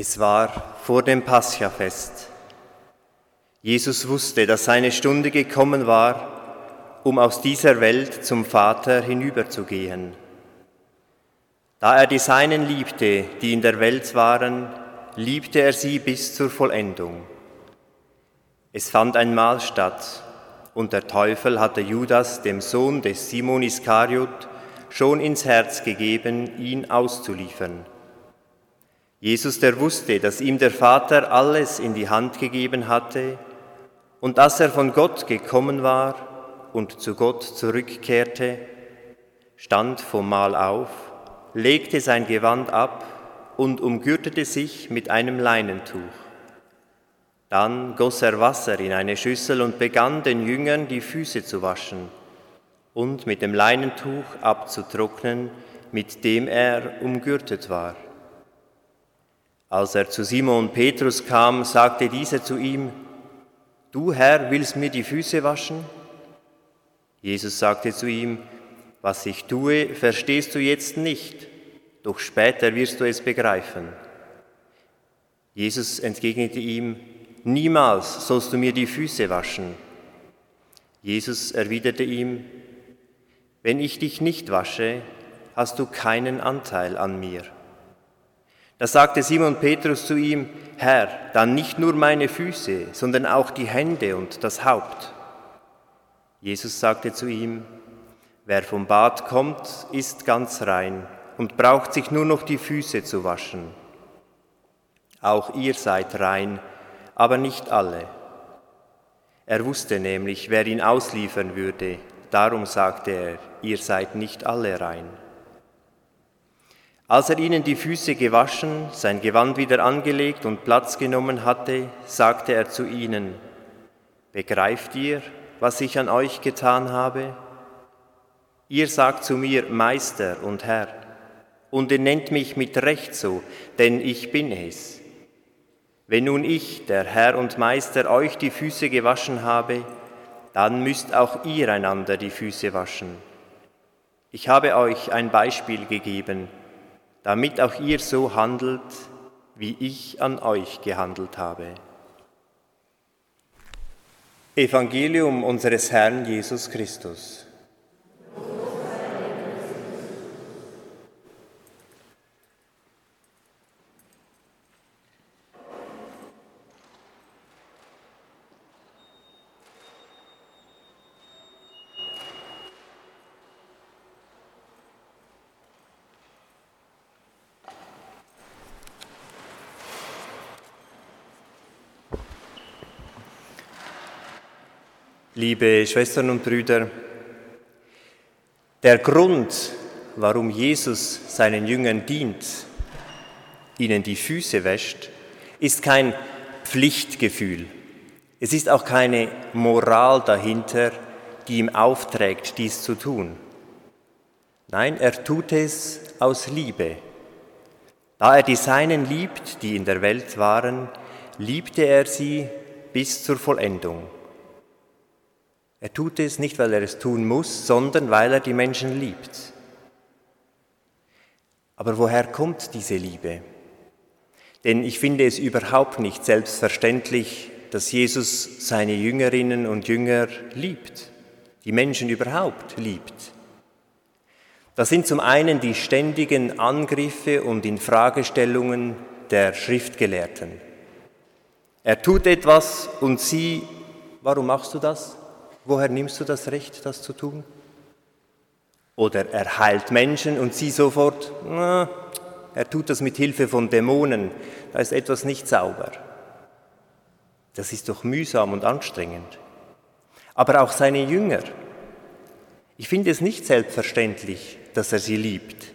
Es war vor dem Paschafest. Jesus wusste, dass seine Stunde gekommen war, um aus dieser Welt zum Vater hinüberzugehen. Da er die Seinen liebte, die in der Welt waren, liebte er sie bis zur Vollendung. Es fand ein Mahl statt, und der Teufel hatte Judas, dem Sohn des Simon Iskariot, schon ins Herz gegeben, ihn auszuliefern. Jesus, der wusste, dass ihm der Vater alles in die Hand gegeben hatte und dass er von Gott gekommen war und zu Gott zurückkehrte, stand vom Mahl auf, legte sein Gewand ab und umgürtete sich mit einem Leinentuch. Dann goss er Wasser in eine Schüssel und begann den Jüngern die Füße zu waschen und mit dem Leinentuch abzutrocknen, mit dem er umgürtet war. Als er zu Simon Petrus kam, sagte dieser zu ihm, Du Herr willst mir die Füße waschen? Jesus sagte zu ihm, Was ich tue, verstehst du jetzt nicht, doch später wirst du es begreifen. Jesus entgegnete ihm, Niemals sollst du mir die Füße waschen. Jesus erwiderte ihm, Wenn ich dich nicht wasche, hast du keinen Anteil an mir. Da sagte Simon Petrus zu ihm, Herr, dann nicht nur meine Füße, sondern auch die Hände und das Haupt. Jesus sagte zu ihm, Wer vom Bad kommt, ist ganz rein und braucht sich nur noch die Füße zu waschen. Auch ihr seid rein, aber nicht alle. Er wusste nämlich, wer ihn ausliefern würde, darum sagte er, ihr seid nicht alle rein. Als er ihnen die Füße gewaschen, sein Gewand wieder angelegt und Platz genommen hatte, sagte er zu ihnen, Begreift ihr, was ich an euch getan habe? Ihr sagt zu mir Meister und Herr, und ihr nennt mich mit Recht so, denn ich bin es. Wenn nun ich, der Herr und Meister, euch die Füße gewaschen habe, dann müsst auch ihr einander die Füße waschen. Ich habe euch ein Beispiel gegeben, damit auch ihr so handelt, wie ich an euch gehandelt habe. Evangelium unseres Herrn Jesus Christus. Liebe Schwestern und Brüder, der Grund, warum Jesus seinen Jüngern dient, ihnen die Füße wäscht, ist kein Pflichtgefühl. Es ist auch keine Moral dahinter, die ihm aufträgt, dies zu tun. Nein, er tut es aus Liebe. Da er die Seinen liebt, die in der Welt waren, liebte er sie bis zur Vollendung. Er tut es nicht, weil er es tun muss, sondern weil er die Menschen liebt. Aber woher kommt diese Liebe? Denn ich finde es überhaupt nicht selbstverständlich, dass Jesus seine Jüngerinnen und Jünger liebt, die Menschen überhaupt liebt. Das sind zum einen die ständigen Angriffe und Infragestellungen der Schriftgelehrten. Er tut etwas und sie, warum machst du das? Woher nimmst du das Recht, das zu tun? Oder er heilt Menschen und sie sofort, na, er tut das mit Hilfe von Dämonen, da ist etwas nicht sauber. Das ist doch mühsam und anstrengend. Aber auch seine Jünger. Ich finde es nicht selbstverständlich, dass er sie liebt,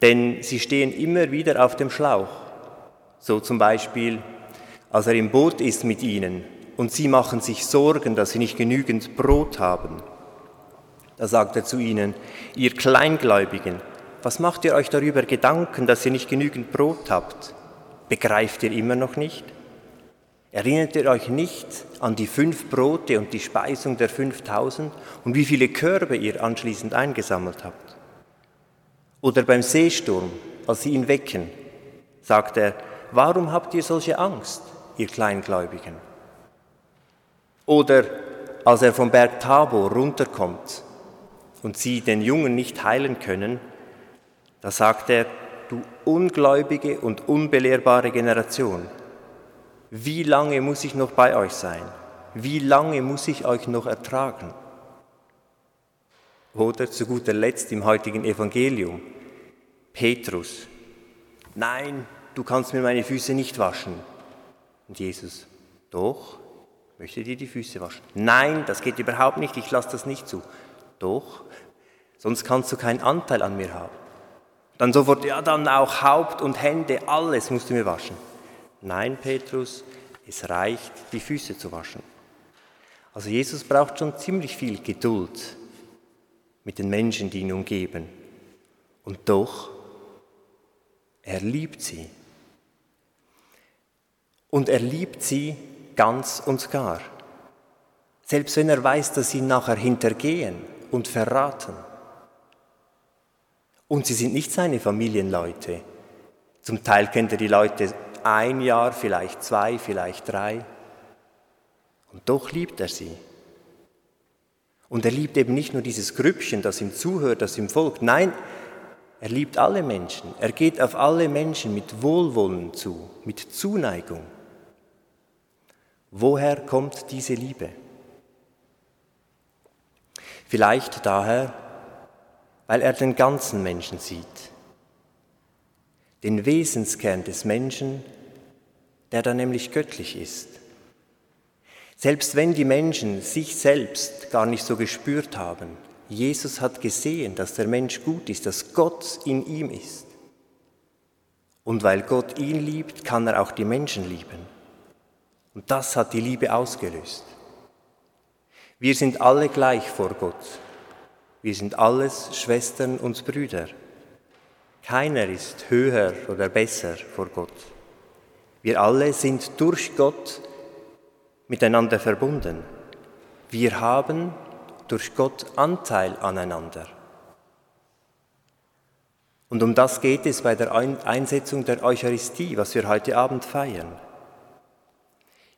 denn sie stehen immer wieder auf dem Schlauch. So zum Beispiel, als er im Boot ist mit ihnen und sie machen sich Sorgen, dass sie nicht genügend Brot haben. Da sagt er zu ihnen, ihr Kleingläubigen, was macht ihr euch darüber Gedanken, dass ihr nicht genügend Brot habt? Begreift ihr immer noch nicht? Erinnert ihr euch nicht an die fünf Brote und die Speisung der 5000 und wie viele Körbe ihr anschließend eingesammelt habt? Oder beim Seesturm, als sie ihn wecken, sagt er, warum habt ihr solche Angst, ihr Kleingläubigen? Oder als er vom Berg Tabor runterkommt und sie den Jungen nicht heilen können, da sagt er, du ungläubige und unbelehrbare Generation, wie lange muss ich noch bei euch sein? Wie lange muss ich euch noch ertragen? Oder zu guter Letzt im heutigen Evangelium, Petrus, nein, du kannst mir meine Füße nicht waschen. Und Jesus, doch, möchte dir die Füße waschen. Nein, das geht überhaupt nicht, ich lasse das nicht zu. Doch, sonst kannst du keinen Anteil an mir haben. Dann sofort, ja, dann auch Haupt und Hände, alles musst du mir waschen. Nein, Petrus, es reicht, die Füße zu waschen. Also Jesus braucht schon ziemlich viel Geduld mit den Menschen, die ihn umgeben. Und doch, er liebt sie. Und er liebt sie ganz und gar. Selbst wenn er weiß, dass sie ihn nachher hintergehen und verraten. Und sie sind nicht seine Familienleute. Zum Teil kennt er die Leute ein Jahr, vielleicht zwei, vielleicht drei. Und doch liebt er sie. Und er liebt eben nicht nur dieses Grüppchen, das ihm zuhört, das ihm folgt. Nein, er liebt alle Menschen. Er geht auf alle Menschen mit Wohlwollen zu, mit Zuneigung. Woher kommt diese Liebe? Vielleicht daher, weil er den ganzen Menschen sieht, den Wesenskern des Menschen, der da nämlich göttlich ist. Selbst wenn die Menschen sich selbst gar nicht so gespürt haben, Jesus hat gesehen, dass der Mensch gut ist, dass Gott in ihm ist. Und weil Gott ihn liebt, kann er auch die Menschen lieben. Und das hat die Liebe ausgelöst. Wir sind alle gleich vor Gott. Wir sind alles Schwestern und Brüder. Keiner ist höher oder besser vor Gott. Wir alle sind durch Gott miteinander verbunden. Wir haben durch Gott Anteil aneinander. Und um das geht es bei der Einsetzung der Eucharistie, was wir heute Abend feiern.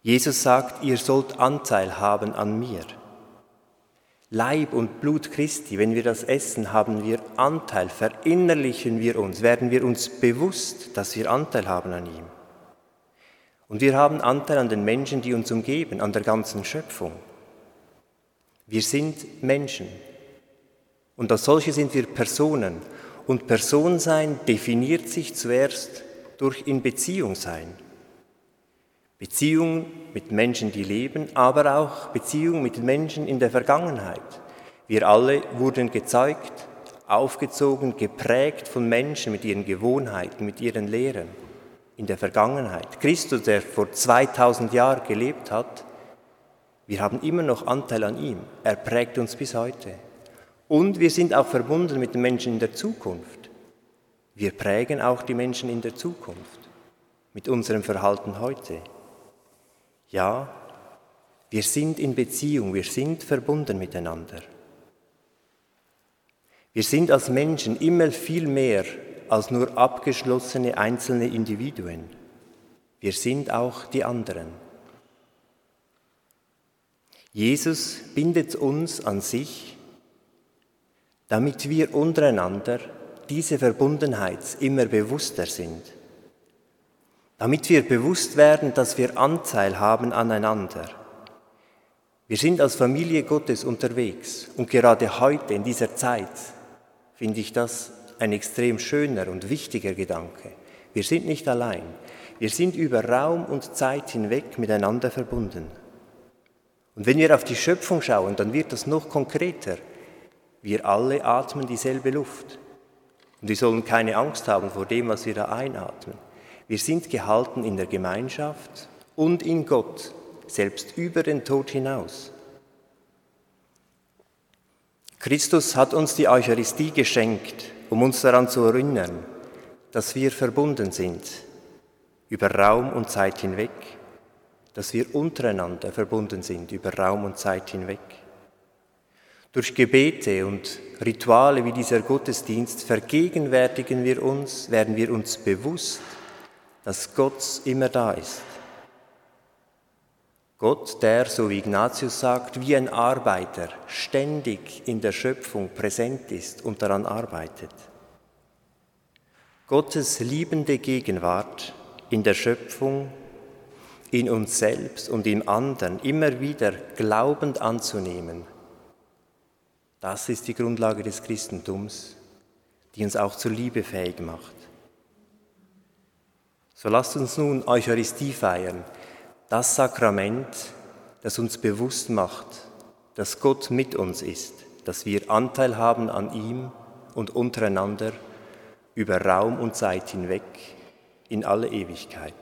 Jesus sagt, ihr sollt Anteil haben an mir. Leib und Blut Christi, wenn wir das essen, haben wir Anteil, verinnerlichen wir uns, werden wir uns bewusst, dass wir Anteil haben an ihm. Und wir haben Anteil an den Menschen, die uns umgeben, an der ganzen Schöpfung. Wir sind Menschen. Und als solche sind wir Personen. Und Personsein definiert sich zuerst durch in Beziehung sein. Beziehung mit Menschen, die leben, aber auch Beziehung mit Menschen in der Vergangenheit. Wir alle wurden gezeugt, aufgezogen, geprägt von Menschen mit ihren Gewohnheiten, mit ihren Lehren in der Vergangenheit. Christus, der vor 2000 Jahren gelebt hat, wir haben immer noch Anteil an ihm. Er prägt uns bis heute. Und wir sind auch verbunden mit den Menschen in der Zukunft. Wir prägen auch die Menschen in der Zukunft mit unserem Verhalten heute. Ja, wir sind in Beziehung, wir sind verbunden miteinander. Wir sind als Menschen immer viel mehr als nur abgeschlossene einzelne Individuen. Wir sind auch die anderen. Jesus bindet uns an sich, damit wir untereinander diese Verbundenheit immer bewusster sind, damit wir bewusst werden, dass wir Anteil haben aneinander. Wir sind als Familie Gottes unterwegs und gerade heute in dieser Zeit finde ich das ein extrem schöner und wichtiger Gedanke. Wir sind nicht allein. Wir sind über Raum und Zeit hinweg miteinander verbunden. Und wenn wir auf die Schöpfung schauen, dann wird das noch konkreter. Wir alle atmen dieselbe Luft. Und wir sollen keine Angst haben vor dem, was wir da einatmen. Wir sind gehalten in der Gemeinschaft und in Gott, selbst über den Tod hinaus. Christus hat uns die Eucharistie geschenkt, um uns daran zu erinnern, dass wir verbunden sind über Raum und Zeit hinweg, dass wir untereinander verbunden sind über Raum und Zeit hinweg. Durch Gebete und Rituale wie dieser Gottesdienst vergegenwärtigen wir uns, werden wir uns bewusst, dass Gott immer da ist. Gott, der, so wie Ignatius sagt, wie ein Arbeiter ständig in der Schöpfung präsent ist und daran arbeitet. Gottes liebende Gegenwart in der Schöpfung, in uns selbst und im anderen immer wieder glaubend anzunehmen, das ist die Grundlage des Christentums, die uns auch zur Liebe fähig macht. So lasst uns nun Eucharistie feiern, das Sakrament, das uns bewusst macht, dass Gott mit uns ist, dass wir Anteil haben an ihm und untereinander über Raum und Zeit hinweg in alle Ewigkeit.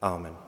Amen.